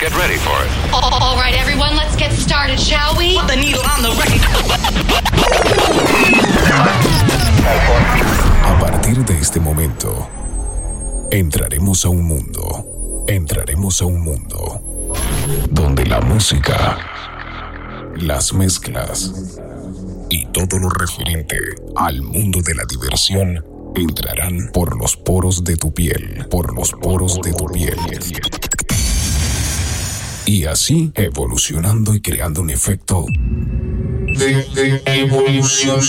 Get ready for it. All right, everyone, let's get started, shall we? The needle on the record. A partir de este momento, entraremos a un mundo, entraremos a un mundo donde la música, las mezclas y todo lo referente al mundo de la diversión entrarán por los poros de tu piel, por los poros de tu piel. Y así evolucionando y creando un efecto de, de evolución.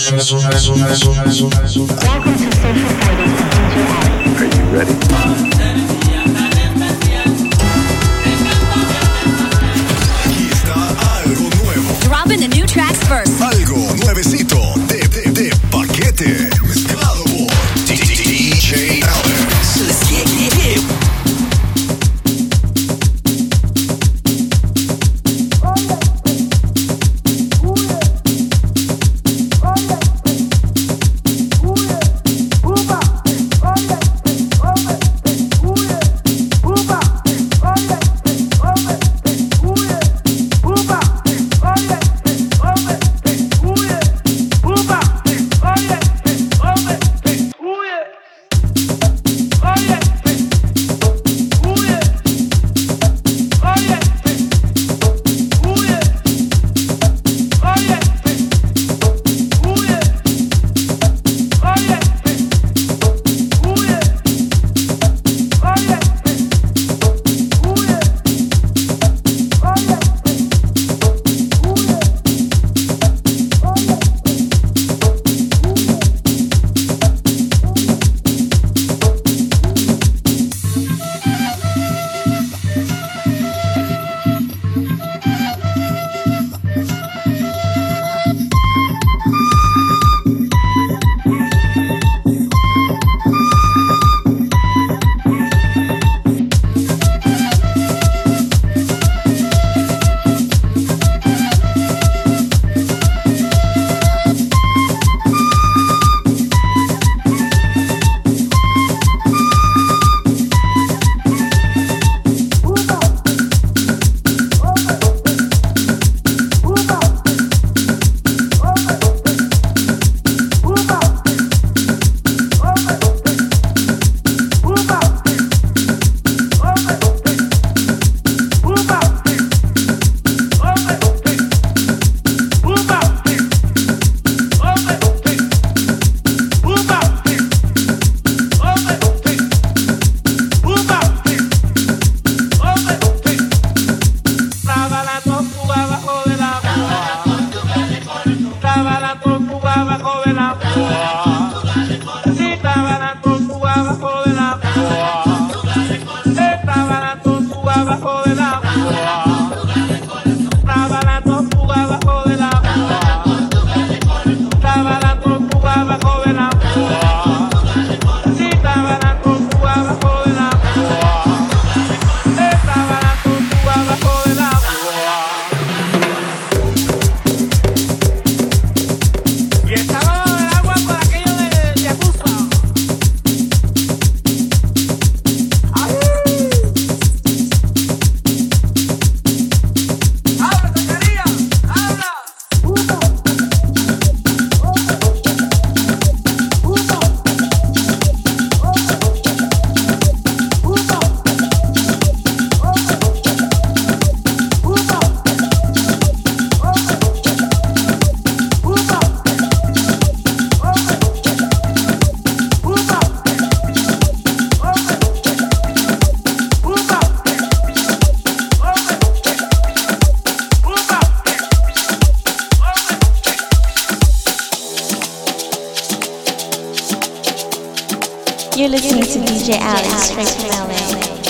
To DJ Alex straight from LA.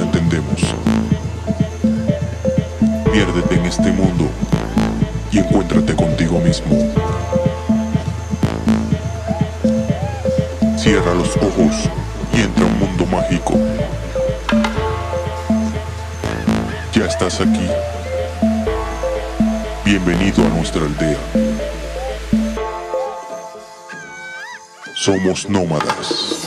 Entendemos. Piérdete en este mundo y encuéntrate contigo mismo. Cierra los ojos y entra a un mundo mágico. Ya estás aquí. Bienvenido a nuestra aldea. Somos nómadas.